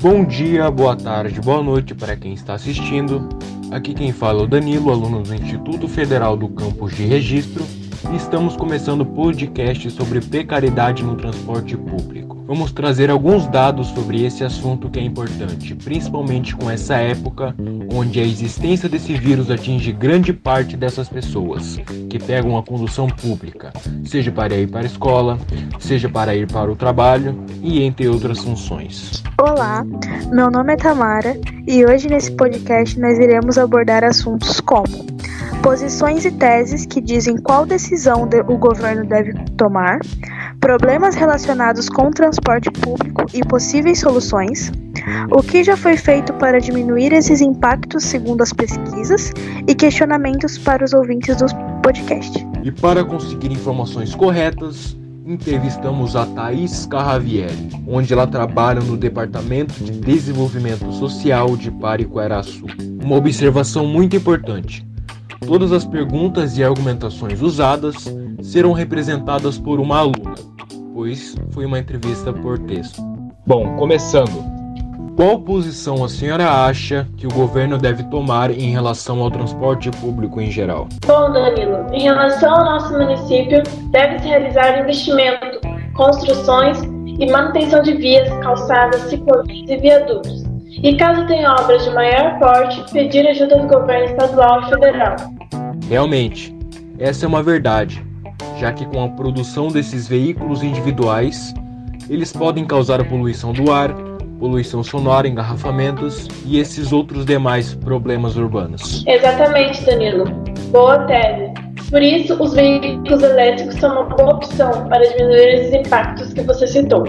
Bom dia, boa tarde, boa noite para quem está assistindo. Aqui quem fala é o Danilo, aluno do Instituto Federal do Campus de Registro, estamos começando o podcast sobre precariedade no transporte público. Vamos trazer alguns dados sobre esse assunto que é importante, principalmente com essa época onde a existência desse vírus atinge grande parte dessas pessoas que pegam a condução pública, seja para ir para a escola, seja para ir para o trabalho e entre outras funções. Olá, meu nome é Tamara e hoje nesse podcast nós iremos abordar assuntos como posições e teses que dizem qual decisão o governo deve tomar, problemas relacionados com o transporte público e possíveis soluções, o que já foi feito para diminuir esses impactos segundo as pesquisas e questionamentos para os ouvintes do podcast. E para conseguir informações corretas, entrevistamos a Thaís Carravieri, onde ela trabalha no Departamento de Desenvolvimento Social de Pariqueraçu. Uma observação muito importante: todas as perguntas e argumentações usadas serão representadas por uma aluna pois foi uma entrevista por texto. Bom, começando. Qual posição a senhora acha que o governo deve tomar em relação ao transporte público em geral? Bom, Danilo, em relação ao nosso município, deve-se realizar investimento, construções e manutenção de vias, calçadas, ciclovias e viadutos. E caso tenha obras de maior porte, pedir ajuda do governo estadual e federal. Realmente, essa é uma verdade já que com a produção desses veículos individuais, eles podem causar poluição do ar, poluição sonora, engarrafamentos e esses outros demais problemas urbanos. Exatamente, Danilo. Boa tese. Por isso, os veículos elétricos são uma boa opção para diminuir esses impactos que você citou.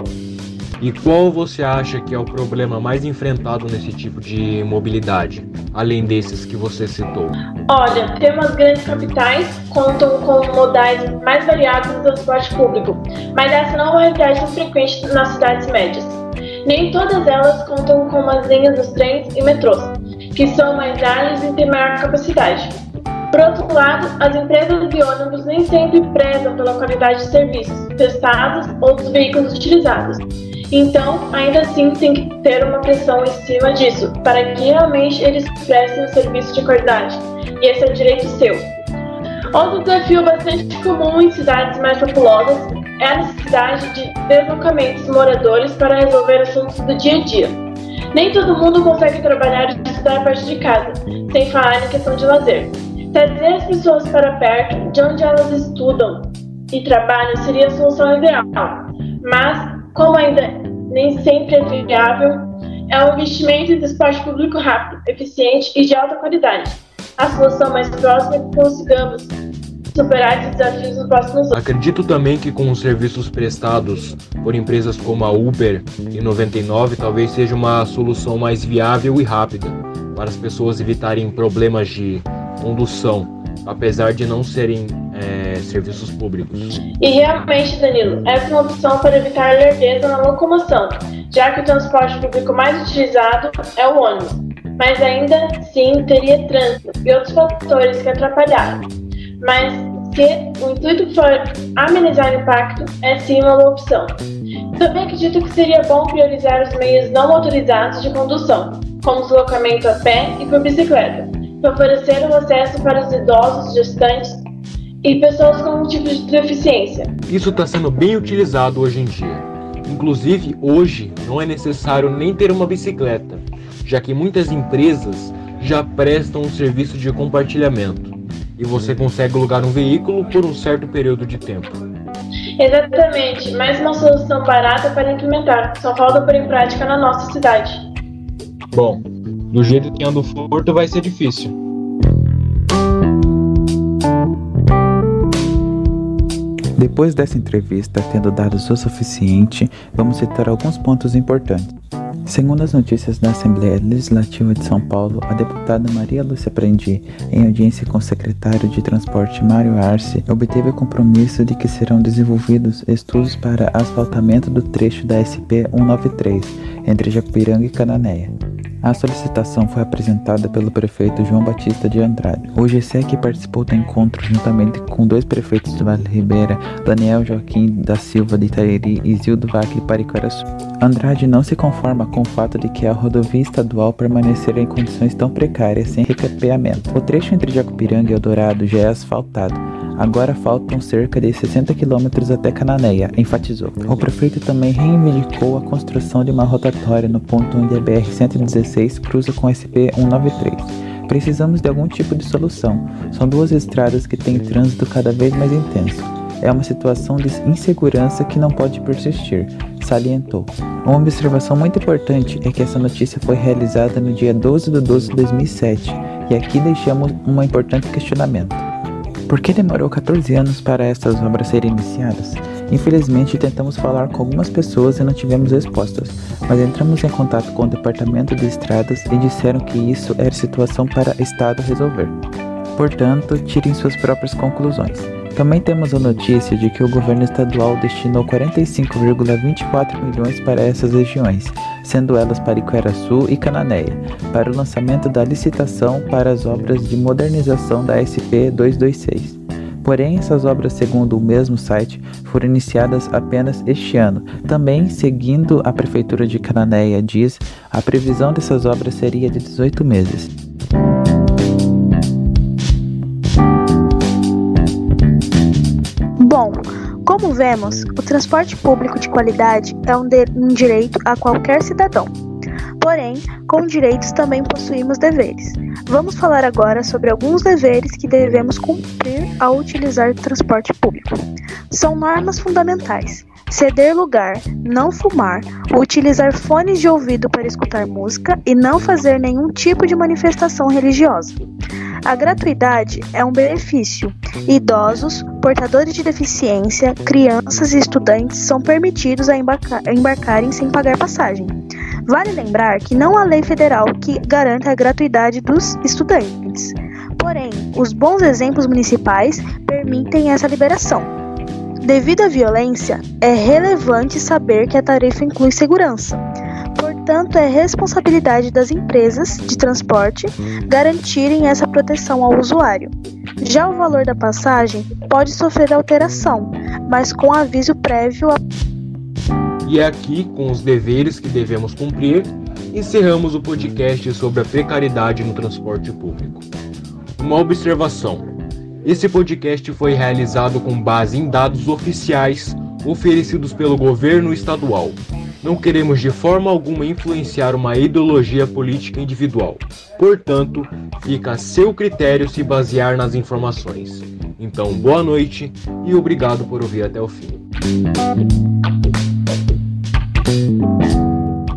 E qual você acha que é o problema mais enfrentado nesse tipo de mobilidade, além desses que você citou? Olha, temas grandes capitais contam com modais mais variados no transporte público, mas essa não é uma realidade frequente nas cidades médias. Nem todas elas contam com as linhas dos trens e metrôs, que são mais ágeis e têm maior capacidade. Por outro lado, as empresas de ônibus nem sempre prezam pela qualidade de serviços prestados ou dos veículos utilizados então, ainda assim, tem que ter uma pressão em cima disso, para que realmente eles prestem um serviço de qualidade. E esse é o direito seu. Outro desafio bastante comum em cidades mais populosas é a necessidade de deslocamentos moradores para resolver assuntos do dia a dia. Nem todo mundo consegue trabalhar e estudar a partir de casa, sem falar em questão de lazer. Trazer as pessoas para perto de onde elas estudam e trabalham seria a solução ideal, mas como ainda nem sempre é viável, é um investimento em transporte público rápido, eficiente e de alta qualidade. A solução mais próxima é que consigamos superar esses desafios nos próximos anos. Acredito também que com os serviços prestados por empresas como a Uber e 99 talvez seja uma solução mais viável e rápida para as pessoas evitarem problemas de condução, apesar de não serem serviços públicos. E realmente, Danilo, essa é uma opção para evitar lerdeza na locomoção, já que o transporte público mais utilizado é o ônibus, mas ainda assim teria trânsito e outros fatores que atrapalharam. Mas se o intuito for amenizar o impacto, é sim uma opção. Também acredito que seria bom priorizar os meios não motorizados de condução, como deslocamento a pé e por bicicleta, para favorecer o acesso para os idosos, gestantes e pessoas com tipos de deficiência. Isso está sendo bem utilizado hoje em dia. Inclusive, hoje não é necessário nem ter uma bicicleta, já que muitas empresas já prestam um serviço de compartilhamento e você consegue alugar um veículo por um certo período de tempo. Exatamente, mais uma solução barata para implementar, só falta por em prática na nossa cidade. Bom, do jeito que anda o furto vai ser difícil. Depois dessa entrevista, tendo dados o suficiente, vamos citar alguns pontos importantes. Segundo as notícias da Assembleia Legislativa de São Paulo, a deputada Maria Lúcia Prendi, em audiência com o secretário de Transporte Mário Arce, obteve o compromisso de que serão desenvolvidos estudos para asfaltamento do trecho da SP 193 entre Jacupiranga e Cananéia. A solicitação foi apresentada pelo prefeito João Batista de Andrade. O GSEC participou do encontro juntamente com dois prefeitos do Vale Ribeira, Daniel Joaquim da Silva de Itairi e Zildo Vacle Pariquaraçu. Andrade não se conforma com o fato de que a rodovia estadual permanecerá em condições tão precárias sem recapeamento. O trecho entre Jacupiranga e Eldorado já é asfaltado, Agora faltam cerca de 60 quilômetros até Cananéia, enfatizou. O prefeito também reivindicou a construção de uma rotatória no ponto onde a BR-116 cruza com a SP-193. Precisamos de algum tipo de solução. São duas estradas que têm trânsito cada vez mais intenso. É uma situação de insegurança que não pode persistir, salientou. Uma observação muito importante é que essa notícia foi realizada no dia 12 de 12 de 2007, e aqui deixamos um importante questionamento. Por que demorou 14 anos para essas obras serem iniciadas? Infelizmente, tentamos falar com algumas pessoas e não tivemos respostas, mas entramos em contato com o departamento de estradas e disseram que isso era situação para Estado resolver. Portanto, tirem suas próprias conclusões. Também temos a notícia de que o governo estadual destinou 45,24 milhões para essas regiões, sendo elas Pariquera-Sul e Cananéia, para o lançamento da licitação para as obras de modernização da SP 226. Porém, essas obras, segundo o mesmo site, foram iniciadas apenas este ano. Também, seguindo a Prefeitura de Cananéia diz, a previsão dessas obras seria de 18 meses. Bom, como vemos, o transporte público de qualidade é um, de, um direito a qualquer cidadão. Porém, com direitos também possuímos deveres. Vamos falar agora sobre alguns deveres que devemos cumprir ao utilizar o transporte público. São normas fundamentais: ceder lugar, não fumar, utilizar fones de ouvido para escutar música e não fazer nenhum tipo de manifestação religiosa. A gratuidade é um benefício. Idosos, portadores de deficiência, crianças e estudantes são permitidos a embarcar, embarcarem sem pagar passagem. Vale lembrar que não há lei federal que garanta a gratuidade dos estudantes. Porém, os bons exemplos municipais permitem essa liberação. Devido à violência, é relevante saber que a tarifa inclui segurança. Portanto, é responsabilidade das empresas de transporte garantirem essa proteção ao usuário. Já o valor da passagem pode sofrer alteração, mas com aviso prévio a e é aqui, com os deveres que devemos cumprir, encerramos o podcast sobre a precariedade no transporte público. Uma observação: esse podcast foi realizado com base em dados oficiais oferecidos pelo governo estadual. Não queremos de forma alguma influenciar uma ideologia política individual. Portanto, fica a seu critério se basear nas informações. Então, boa noite e obrigado por ouvir até o fim.